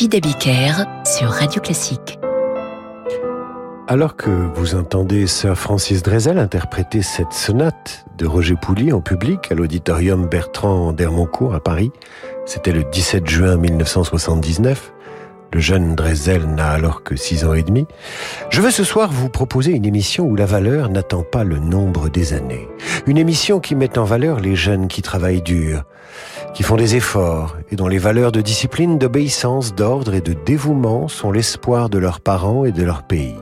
Sur Radio Classique. Alors que vous entendez Sir Francis Drezel interpréter cette sonate de Roger Pouli en public à l'auditorium Bertrand d'Hermoncourt à Paris, c'était le 17 juin 1979, le jeune Drezel n'a alors que six ans et demi. Je veux ce soir vous proposer une émission où la valeur n'attend pas le nombre des années. Une émission qui met en valeur les jeunes qui travaillent dur, qui font des efforts et dont les valeurs de discipline, d'obéissance, d'ordre et de dévouement sont l'espoir de leurs parents et de leur pays.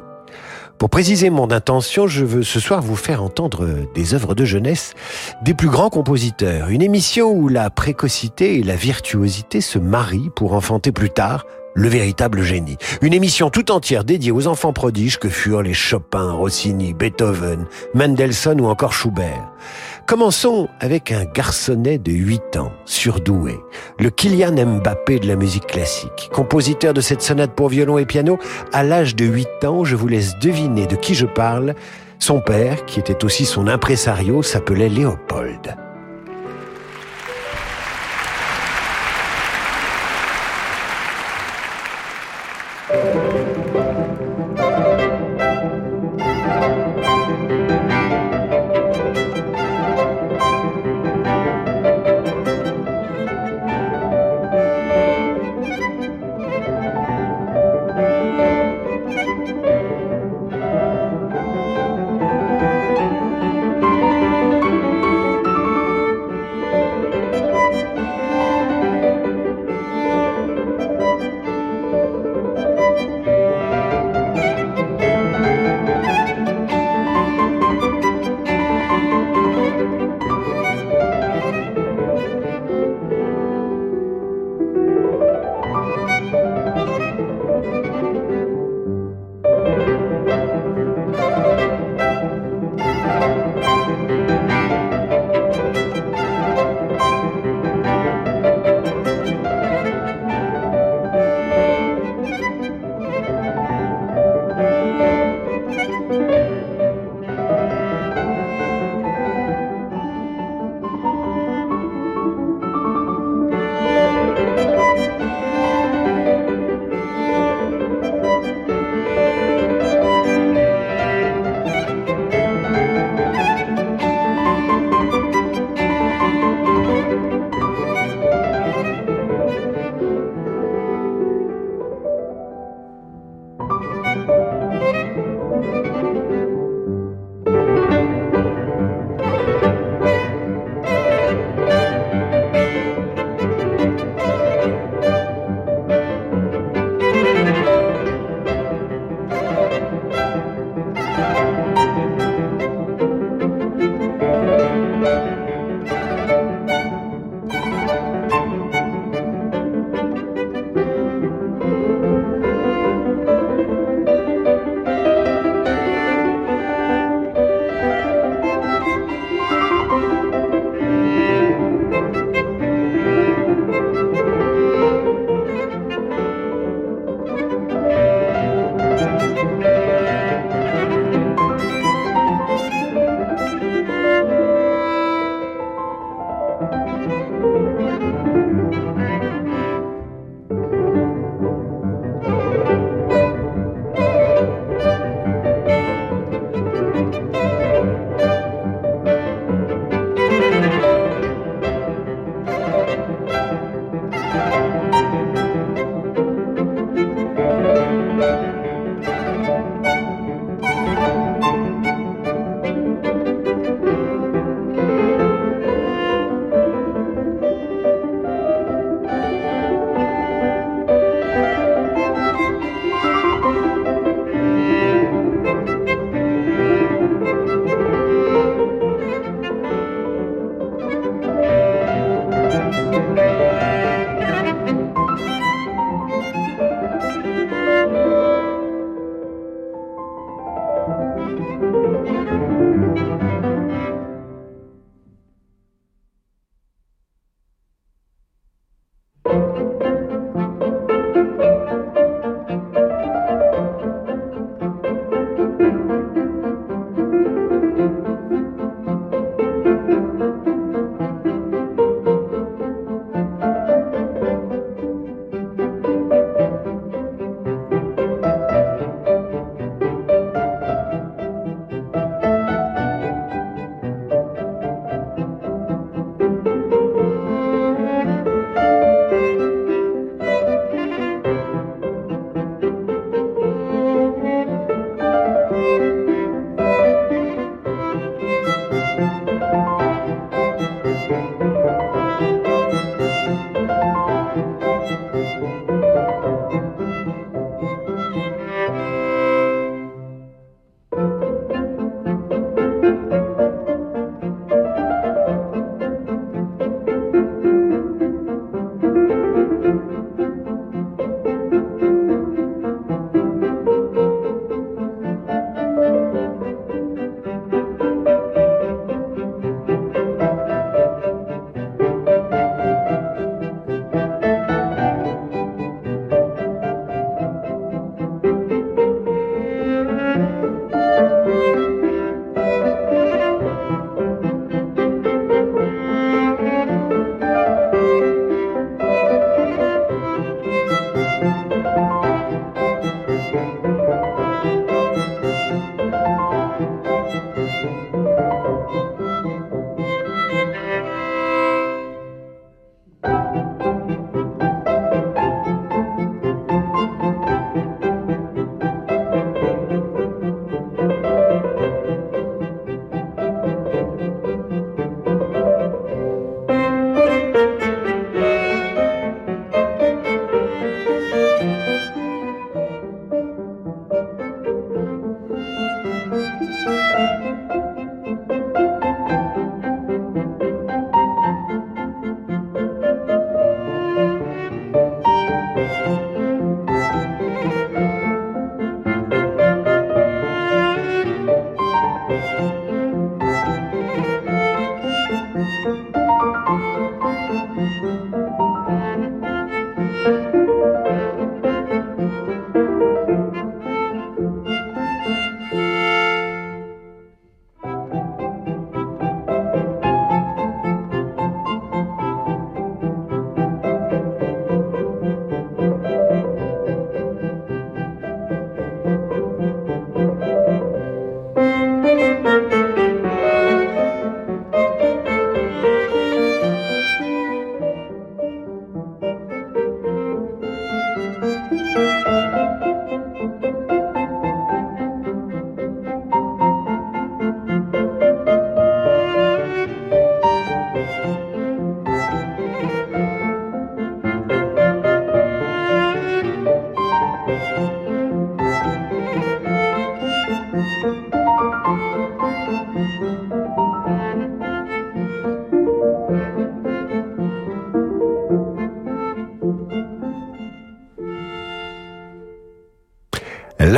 Pour préciser mon intention, je veux ce soir vous faire entendre des œuvres de jeunesse des plus grands compositeurs. Une émission où la précocité et la virtuosité se marient pour enfanter plus tard le véritable génie. Une émission tout entière dédiée aux enfants prodiges que furent les Chopin, Rossini, Beethoven, Mendelssohn ou encore Schubert. Commençons avec un garçonnet de 8 ans, surdoué, le Kylian Mbappé de la musique classique. Compositeur de cette sonate pour violon et piano, à l'âge de 8 ans, je vous laisse deviner de qui je parle. Son père, qui était aussi son impresario, s'appelait Léopold.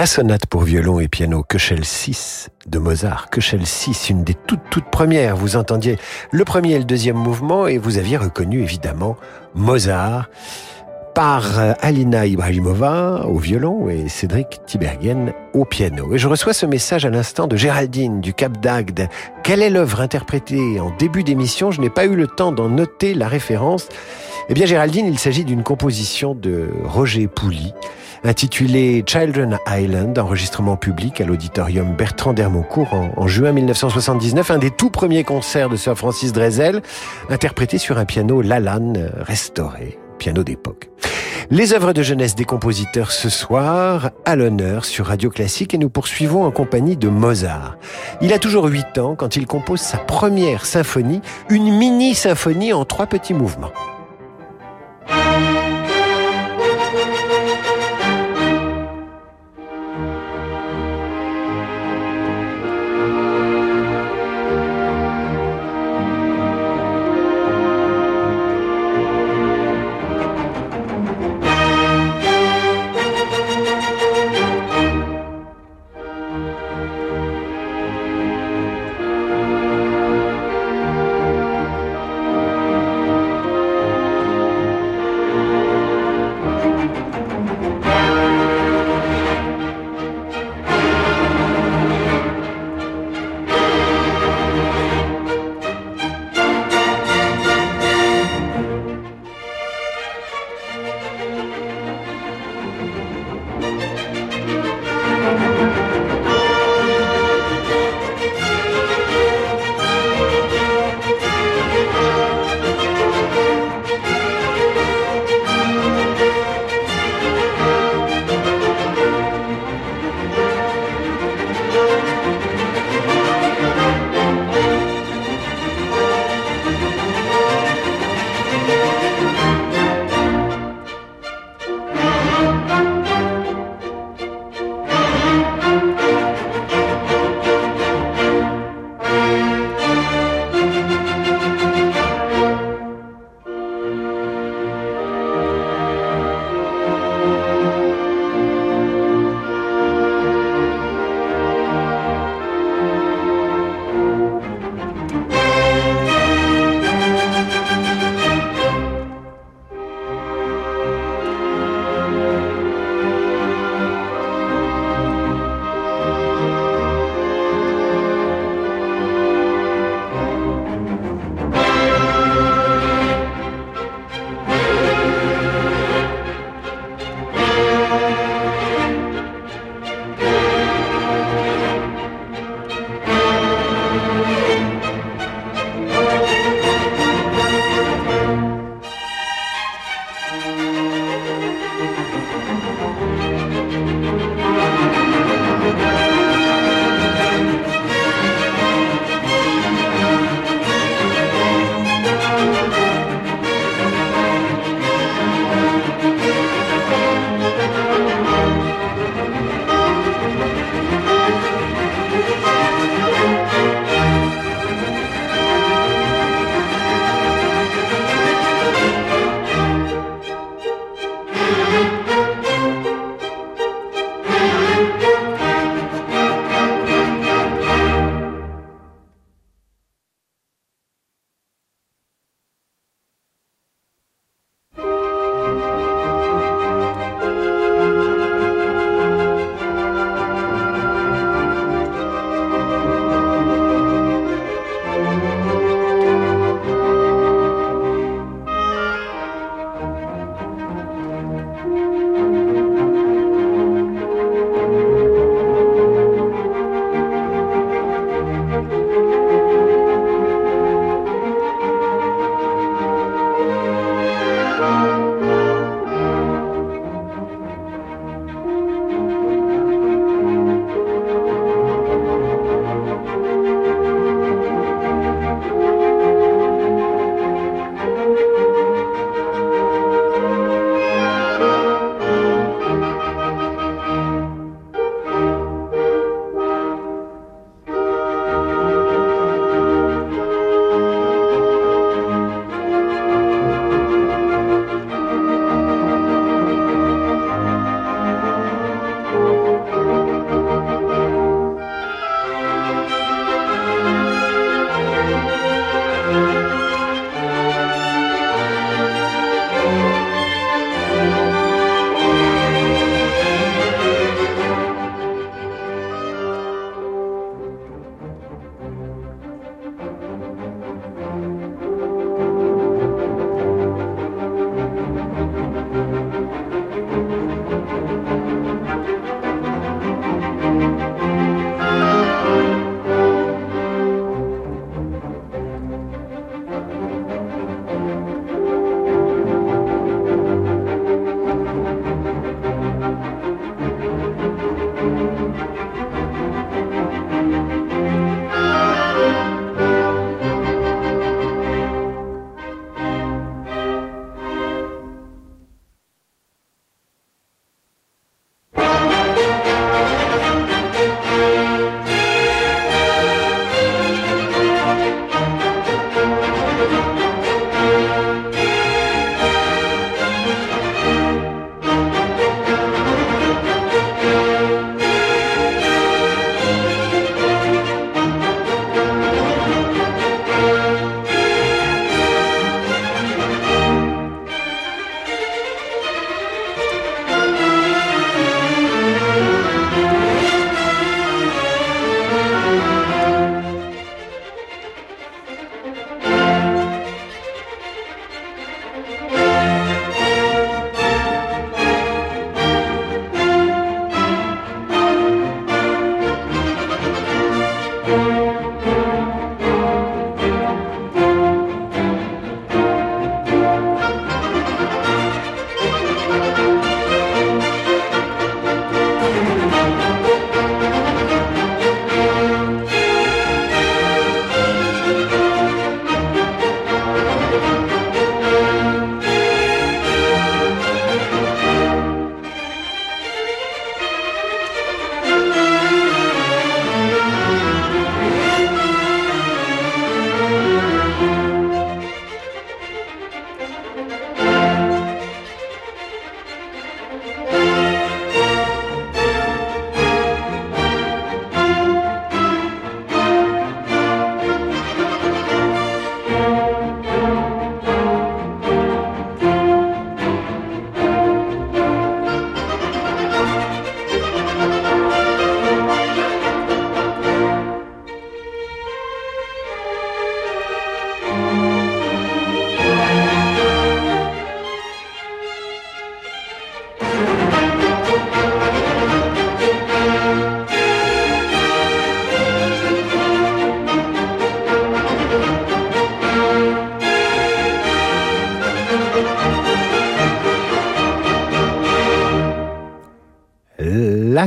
La sonate pour violon et piano Köchel 6 de Mozart. Köchel 6, une des toutes toutes premières. Vous entendiez le premier et le deuxième mouvement et vous aviez reconnu évidemment Mozart par euh, Alina Ibrahimova au violon et Cédric Tibergen au piano. Et je reçois ce message à l'instant de Géraldine du Cap d'Agde. Quelle est l'œuvre interprétée en début d'émission? Je n'ai pas eu le temps d'en noter la référence. Eh bien Géraldine, il s'agit d'une composition de Roger Pouli intitulé Children Island, enregistrement public à l'auditorium Bertrand d'Hermoncourt en, juin 1979, un des tout premiers concerts de Sir Francis Drezel, interprété sur un piano Lalanne restauré, piano d'époque. Les œuvres de jeunesse des compositeurs ce soir, à l'honneur sur Radio Classique et nous poursuivons en compagnie de Mozart. Il a toujours 8 ans quand il compose sa première symphonie, une mini-symphonie en trois petits mouvements.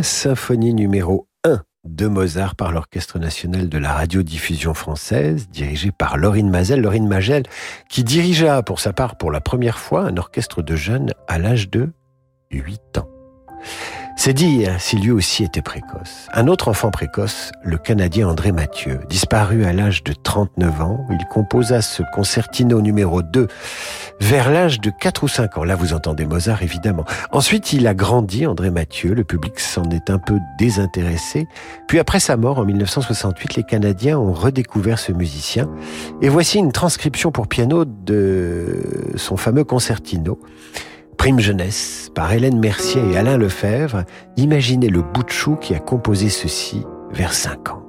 Symphonie numéro 1 de Mozart par l'Orchestre national de la radiodiffusion française, dirigé par Laurine Mazel. Laurine Magel, qui dirigea pour sa part pour la première fois un orchestre de jeunes à l'âge de 8 ans. C'est dire si lui aussi était précoce. Un autre enfant précoce, le Canadien André Mathieu, disparu à l'âge de 39 ans, il composa ce concertino numéro 2 vers l'âge de 4 ou 5 ans. Là, vous entendez Mozart, évidemment. Ensuite, il a grandi, André Mathieu, le public s'en est un peu désintéressé. Puis après sa mort, en 1968, les Canadiens ont redécouvert ce musicien. Et voici une transcription pour piano de son fameux concertino. Prime jeunesse, par Hélène Mercier et Alain Lefebvre, imaginez le bout de chou qui a composé ceci vers 5 ans.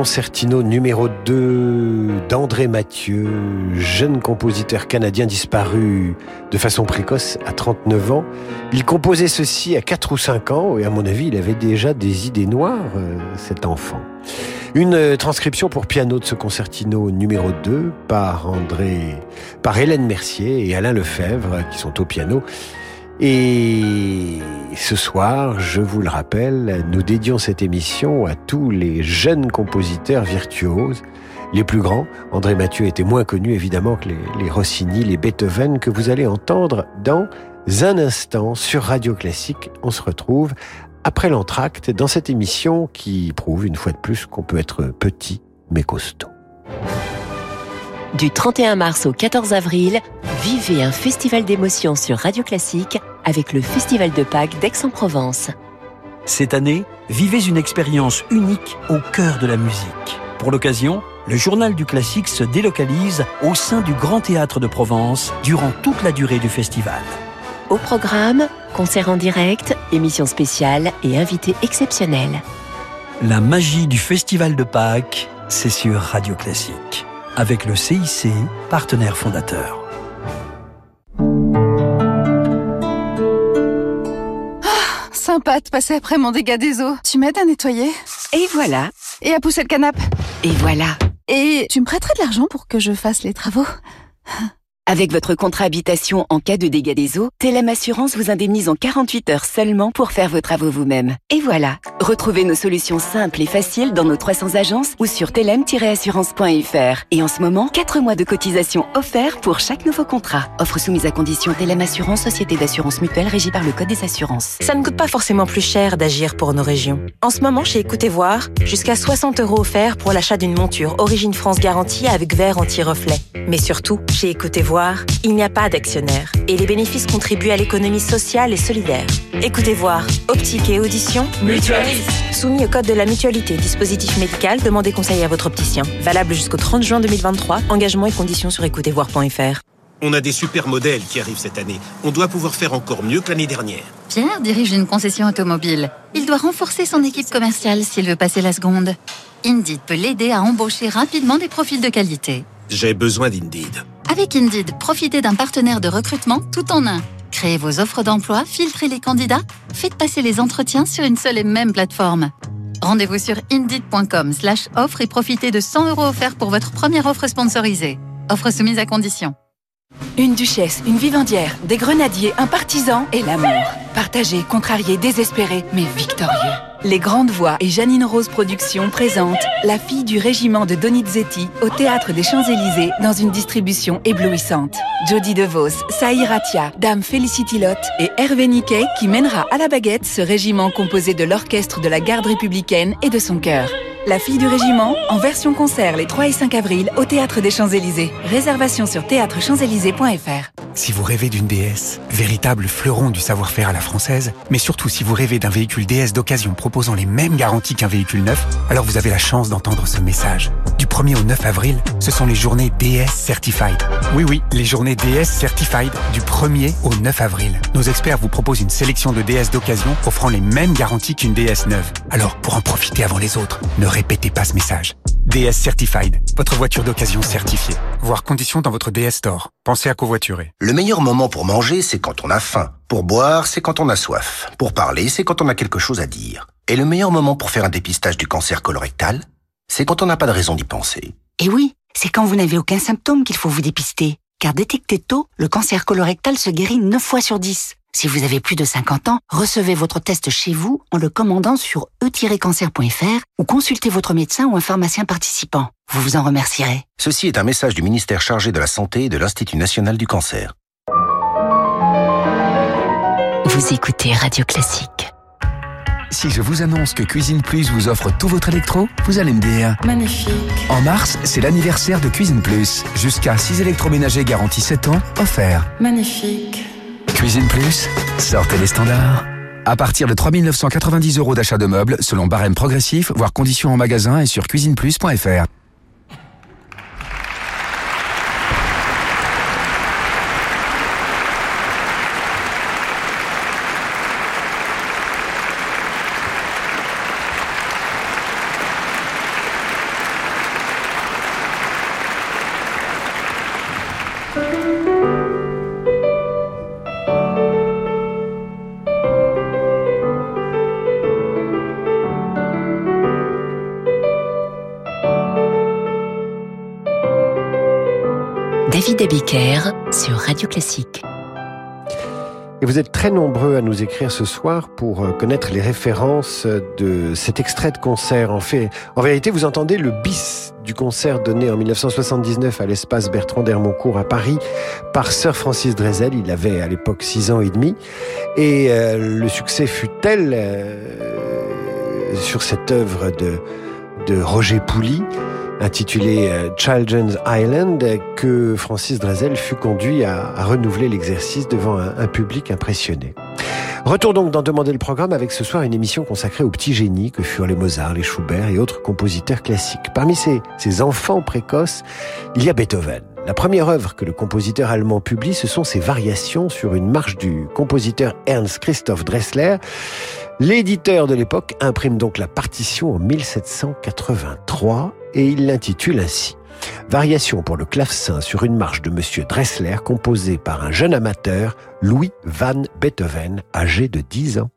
Concertino numéro 2 d'André Mathieu, jeune compositeur canadien disparu de façon précoce à 39 ans. Il composait ceci à 4 ou 5 ans et à mon avis, il avait déjà des idées noires, euh, cet enfant. Une transcription pour piano de ce concertino numéro 2 par André, par Hélène Mercier et Alain Lefebvre qui sont au piano. Et ce soir, je vous le rappelle, nous dédions cette émission à tous les jeunes compositeurs virtuoses, les plus grands. André Mathieu était moins connu évidemment que les, Rossini, les Beethoven que vous allez entendre dans un instant sur Radio Classique. On se retrouve après l'entracte dans cette émission qui prouve une fois de plus qu'on peut être petit mais costaud. Du 31 mars au 14 avril, vivez un festival d'émotions sur Radio Classique avec le Festival de Pâques d'Aix-en-Provence. Cette année, vivez une expérience unique au cœur de la musique. Pour l'occasion, le journal du classique se délocalise au sein du Grand Théâtre de Provence durant toute la durée du festival. Au programme, concerts en direct, émissions spéciales et invités exceptionnels. La magie du Festival de Pâques, c'est sur Radio Classique, avec le CIC, partenaire fondateur. Ah, sympa de passer après mon dégât des eaux. Tu m'aides à nettoyer? Et voilà. Et à pousser le canapé? Et voilà. Et tu me prêterais de l'argent pour que je fasse les travaux? Avec votre contrat habitation en cas de dégâts des eaux, Telem Assurance vous indemnise en 48 heures seulement pour faire vos travaux vous-même. Et voilà, retrouvez nos solutions simples et faciles dans nos 300 agences ou sur telem-assurance.fr. Et en ce moment, 4 mois de cotisation offerts pour chaque nouveau contrat. Offre soumise à condition Telem Assurance, société d'assurance mutuelle régie par le Code des assurances. Ça ne coûte pas forcément plus cher d'agir pour nos régions. En ce moment, chez Écoutez Voir, jusqu'à 60 euros offerts pour l'achat d'une monture Origine France garantie avec verre anti-reflet. Mais surtout, chez Écoutez Voir, il n'y a pas d'actionnaire et les bénéfices contribuent à l'économie sociale et solidaire. Écoutez voir, optique et audition, mutualiste. Soumis au code de la mutualité, dispositif médical, demandez conseil à votre opticien. Valable jusqu'au 30 juin 2023. Engagement et conditions sur écoutezvoir.fr. On a des super modèles qui arrivent cette année. On doit pouvoir faire encore mieux que l'année dernière. Pierre dirige une concession automobile. Il doit renforcer son équipe commerciale s'il veut passer la seconde. Indeed peut l'aider à embaucher rapidement des profils de qualité. J'ai besoin d'Indeed. Avec Indeed, profitez d'un partenaire de recrutement tout en un. Créez vos offres d'emploi, filtrez les candidats, faites passer les entretiens sur une seule et même plateforme. Rendez-vous sur indeed.com slash offre et profitez de 100 euros offerts pour votre première offre sponsorisée. Offre soumise à condition. Une duchesse, une vivandière, des grenadiers, un partisan et l'amour. Partagé, contrarié, désespéré, mais victorieux. Les Grandes Voix et Janine Rose Productions présentent La fille du régiment de Donizetti au Théâtre des Champs-Élysées dans une distribution éblouissante. Jodie DeVos, Saï Ratia, Dame Felicity Lott et Hervé Niquet qui mènera à la baguette ce régiment composé de l'orchestre de la garde républicaine et de son chœur. La fille du régiment, en version concert les 3 et 5 avril au Théâtre des Champs-Élysées. Réservation sur théâtrechamps-élysées.fr. Si vous rêvez d'une DS, véritable fleuron du savoir-faire à la française, mais surtout si vous rêvez d'un véhicule DS d'occasion proposant les mêmes garanties qu'un véhicule neuf, alors vous avez la chance d'entendre ce message. Du 1er au 9 avril, ce sont les journées DS Certified. Oui oui, les journées DS Certified du 1er au 9 avril. Nos experts vous proposent une sélection de DS d'occasion offrant les mêmes garanties qu'une DS neuve. Alors pour en profiter avant les autres, ne répétez pas ce message. DS Certified, votre voiture d'occasion certifiée. Voir conditions dans votre DS Store. Pensez à covoiturer. Le meilleur moment pour manger, c'est quand on a faim. Pour boire, c'est quand on a soif. Pour parler, c'est quand on a quelque chose à dire. Et le meilleur moment pour faire un dépistage du cancer colorectal, c'est quand on n'a pas de raison d'y penser. Et oui, c'est quand vous n'avez aucun symptôme qu'il faut vous dépister. Car détecté tôt, le cancer colorectal se guérit 9 fois sur 10. Si vous avez plus de 50 ans, recevez votre test chez vous en le commandant sur e-cancer.fr ou consultez votre médecin ou un pharmacien participant. Vous vous en remercierez. Ceci est un message du ministère chargé de la Santé et de l'Institut national du cancer. Vous écoutez Radio Classique. Si je vous annonce que Cuisine Plus vous offre tout votre électro, vous allez me dire Magnifique. En mars, c'est l'anniversaire de Cuisine Plus. Jusqu'à 6 électroménagers garantis 7 ans, offerts. Magnifique. Cuisine Plus, sortez les standards. À partir de 3 990 euros d'achat de meubles, selon barème progressif, voire conditions en magasin et sur cuisineplus.fr. Abiker sur Radio Classique. Et vous êtes très nombreux à nous écrire ce soir pour euh, connaître les références de cet extrait de concert. En fait, en vérité, vous entendez le bis du concert donné en 1979 à l'espace Bertrand d'Hermoncourt à Paris par Sir Francis Drezel. Il avait à l'époque six ans et demi. Et euh, le succès fut tel euh, sur cette œuvre de, de Roger Pouli intitulé euh, Children's Island que Francis Drezel fut conduit à, renouveler l'exercice devant un, public impressionné. Retour donc d'en demander le programme avec ce soir une émission consacrée aux petits génies que furent les Mozart, les Schubert et autres compositeurs classiques. Parmi ces, ces enfants précoces, il y a Beethoven. La première œuvre que le compositeur allemand publie, ce sont ses variations sur une marche du compositeur Ernst Christoph Dressler. L'éditeur de l'époque imprime donc la partition en 1783 et il l'intitule ainsi. Variation pour le clavecin sur une marche de Monsieur Dressler composée par un jeune amateur, Louis van Beethoven, âgé de 10 ans.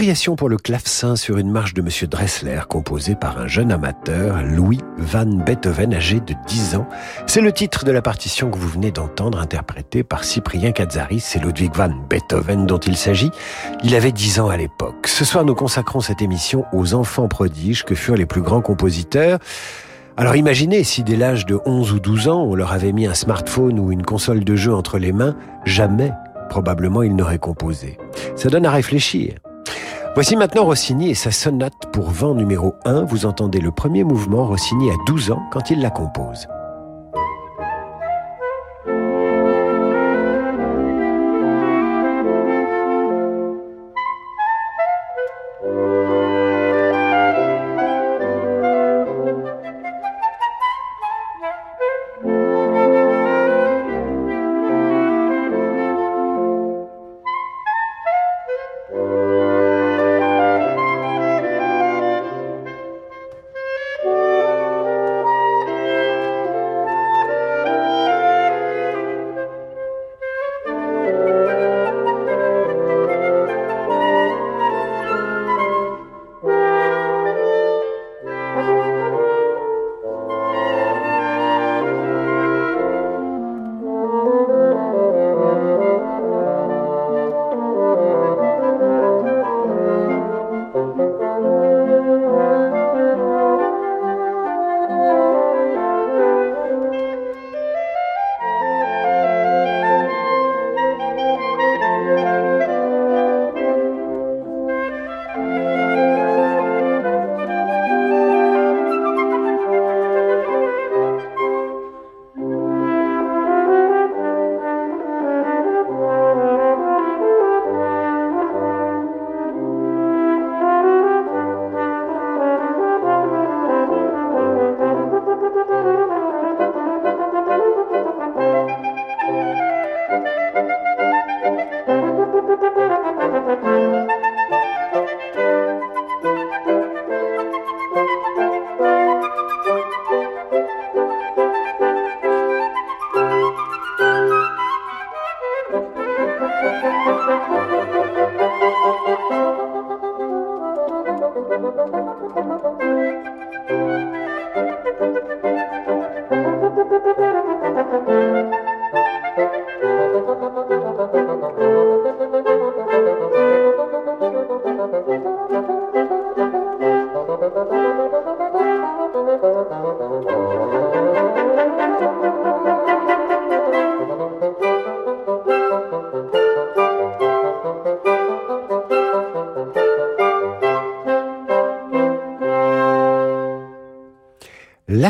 Variation pour le clavecin sur une marche de Monsieur Dressler, composée par un jeune amateur, Louis van Beethoven, âgé de 10 ans. C'est le titre de la partition que vous venez d'entendre, interprétée par Cyprien Katzaris. C'est Ludwig van Beethoven dont il s'agit. Il avait 10 ans à l'époque. Ce soir, nous consacrons cette émission aux enfants prodiges que furent les plus grands compositeurs. Alors imaginez si dès l'âge de 11 ou 12 ans, on leur avait mis un smartphone ou une console de jeu entre les mains, jamais probablement il n'aurait composé. Ça donne à réfléchir. Voici maintenant Rossini et sa sonate pour vent numéro 1. Vous entendez le premier mouvement, Rossini a 12 ans quand il la compose.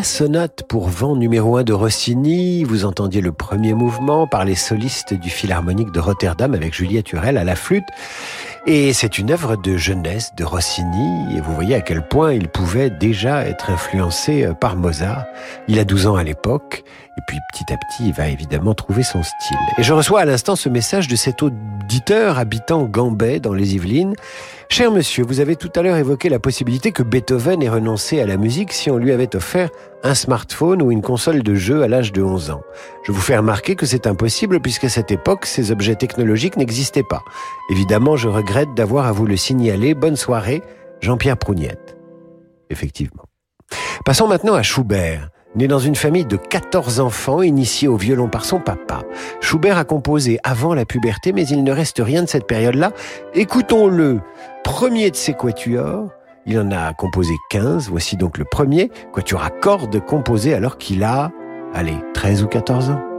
La sonate pour vent numéro 1 de Rossini, vous entendiez le premier mouvement par les solistes du Philharmonique de Rotterdam avec Juliette Hurel à la flûte. Et c'est une œuvre de jeunesse de Rossini, et vous voyez à quel point il pouvait déjà être influencé euh, par Mozart. Il a 12 ans à l'époque, et puis petit à petit, il va évidemment trouver son style. Et je reçois à l'instant ce message de cet auditeur habitant Gambais dans les Yvelines, Cher monsieur, vous avez tout à l'heure évoqué la possibilité que Beethoven ait renoncé à la musique si on lui avait offert un smartphone ou une console de jeu à l'âge de 11 ans. Je vous fais remarquer que c'est impossible puisqu'à cette époque, ces objets technologiques n'existaient pas. Évidemment, je regrette d'avoir à vous le signaler. Bonne soirée, Jean-Pierre Prougnette. Effectivement. Passons maintenant à Schubert. Né dans une famille de 14 enfants, initié au violon par son papa, Schubert a composé avant la puberté, mais il ne reste rien de cette période-là. Écoutons-le, premier de ses quatuors. Il en a composé 15, voici donc le premier quatuor à cordes composé alors qu'il a, allez, 13 ou 14 ans.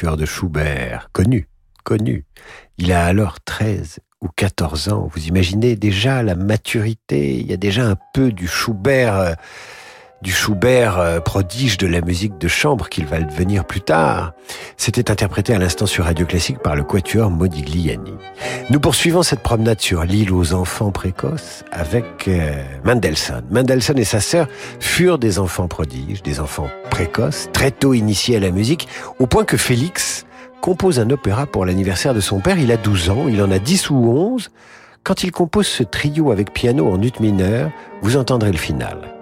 De Schubert, connu, connu. Il a alors 13 ou 14 ans. Vous imaginez déjà la maturité, il y a déjà un peu du Schubert euh, du Schubert euh, prodige de la musique de chambre qu'il va devenir plus tard. C'était interprété à l'instant sur Radio Classique par le quatuor Modigliani. Nous poursuivons cette promenade sur l'île aux enfants précoces avec euh, Mendelssohn. Mendelssohn et sa sœur furent des enfants prodiges, des enfants précoces, très tôt initiés à la musique, au point que Félix compose un opéra pour l'anniversaire de son père. Il a 12 ans, il en a 10 ou 11. Quand il compose ce trio avec piano en ut mineur, vous entendrez le final.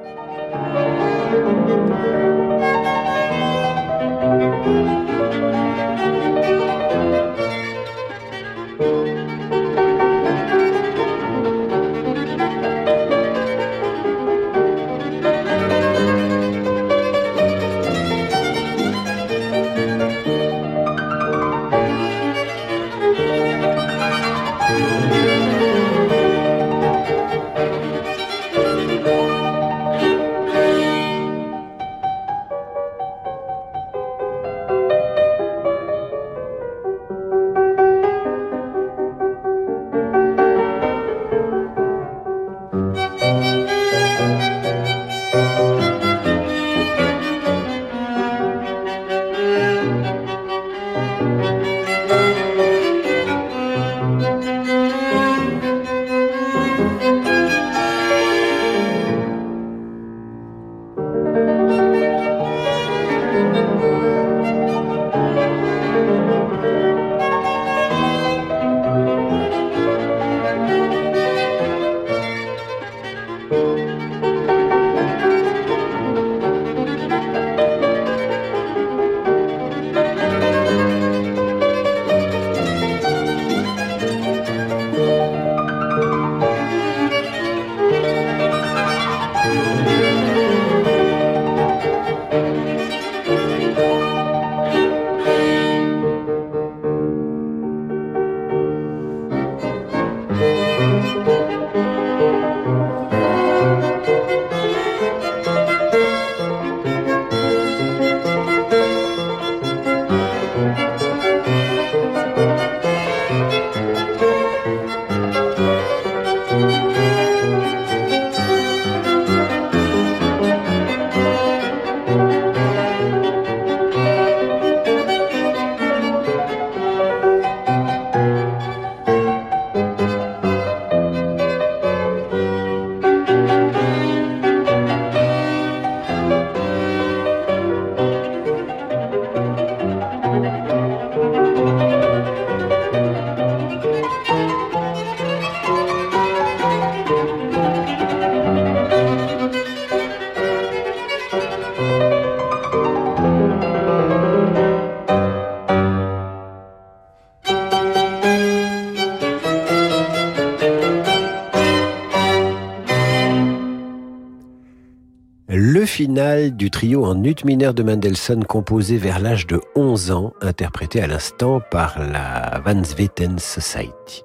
Du trio en ut mineur de Mendelssohn composé vers l'âge de 11 ans, interprété à l'instant par la Van Zweten Society.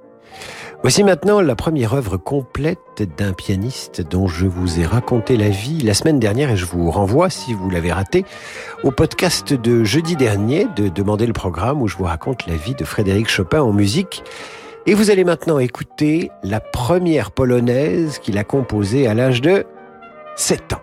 Voici maintenant la première œuvre complète d'un pianiste dont je vous ai raconté la vie la semaine dernière et je vous renvoie, si vous l'avez raté, au podcast de jeudi dernier de Demander le programme où je vous raconte la vie de Frédéric Chopin en musique. Et vous allez maintenant écouter la première polonaise qu'il a composée à l'âge de 7 ans.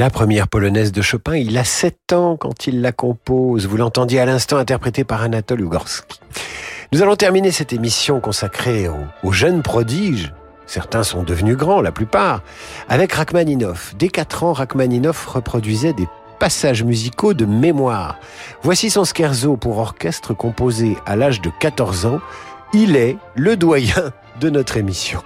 La première polonaise de Chopin, il a 7 ans quand il la compose. Vous l'entendiez à l'instant interprétée par Anatole Ugorski. Nous allons terminer cette émission consacrée aux, jeunes prodiges. Certains sont devenus grands, la plupart, avec Rachmaninoff. Dès 4 ans, Rachmaninoff reproduisait des passages musicaux de mémoire. Voici son scherzo pour orchestre composé à l'âge de 14 ans. Il est le doyen de notre émission.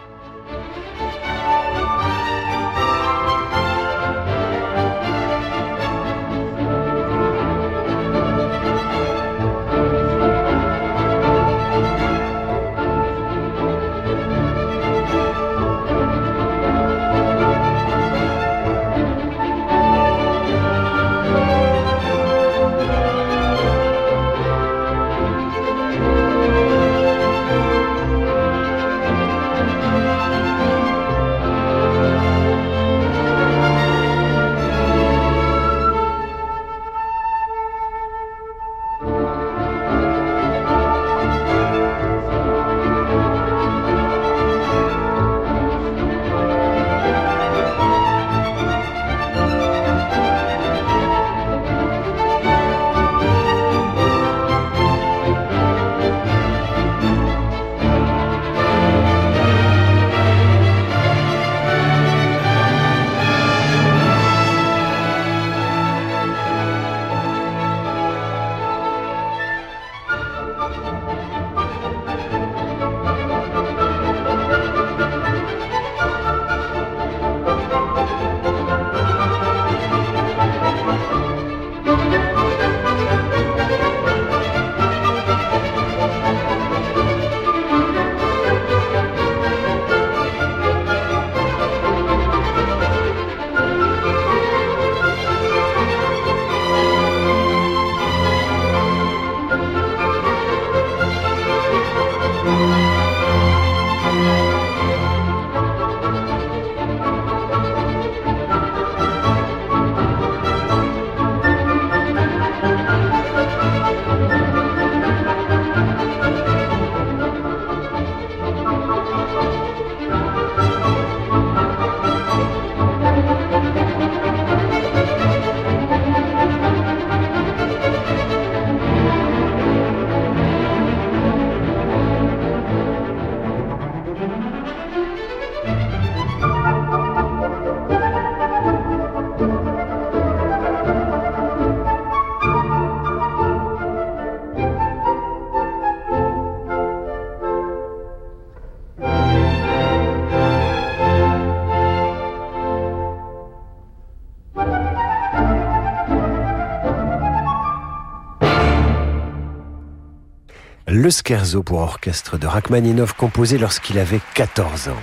Le scherzo pour orchestre de Rachmaninoff composé lorsqu'il avait 14 ans.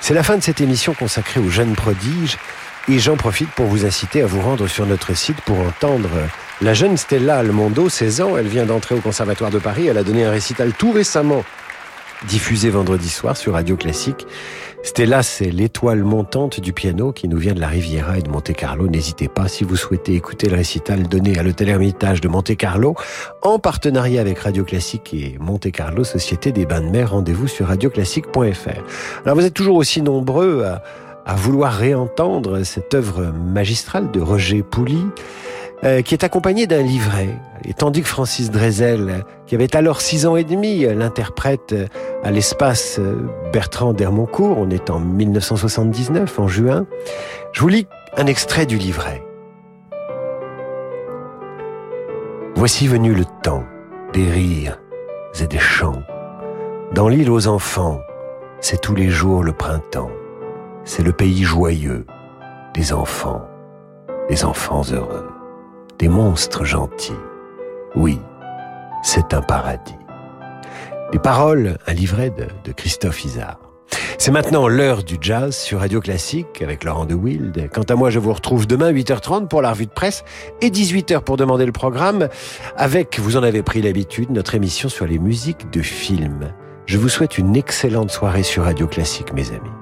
C'est la fin de cette émission consacrée aux jeunes prodiges et j'en profite pour vous inciter à vous rendre sur notre site pour entendre la jeune Stella Almondo, 16 ans. Elle vient d'entrer au Conservatoire de Paris. Elle a donné un récital tout récemment diffusé vendredi soir sur Radio Classique. Stella, c'est l'étoile montante du piano qui nous vient de la Riviera et de Monte Carlo. N'hésitez pas, si vous souhaitez écouter le récital donné à l'Hôtel Hermitage de Monte Carlo, en partenariat avec Radio Classique et Monte Carlo, Société des Bains de Mer, rendez-vous sur radioclassique.fr. Alors vous êtes toujours aussi nombreux à, à vouloir réentendre cette œuvre magistrale de Roger Pouli. Euh, qui est accompagné d'un livret. Et tandis que Francis Drezel, qui avait alors six ans et demi, l'interprète à l'espace Bertrand d'Hermoncourt, on est en 1979, en juin, je vous lis un extrait du livret. Voici venu le temps des rires et des chants. Dans l'île aux enfants, c'est tous les jours le printemps. C'est le pays joyeux des enfants, des enfants heureux des monstres gentils. Oui, c'est un paradis. Les paroles, un livret de, Christophe Isard. C'est maintenant l'heure du jazz sur Radio Classique avec Laurent de Wild. Quant à moi, je vous retrouve demain 8h30 pour la revue de presse et 18h pour demander le programme avec, vous en avez pris l'habitude, notre émission sur les musiques de films. Je vous souhaite une excellente soirée sur Radio Classique, mes amis.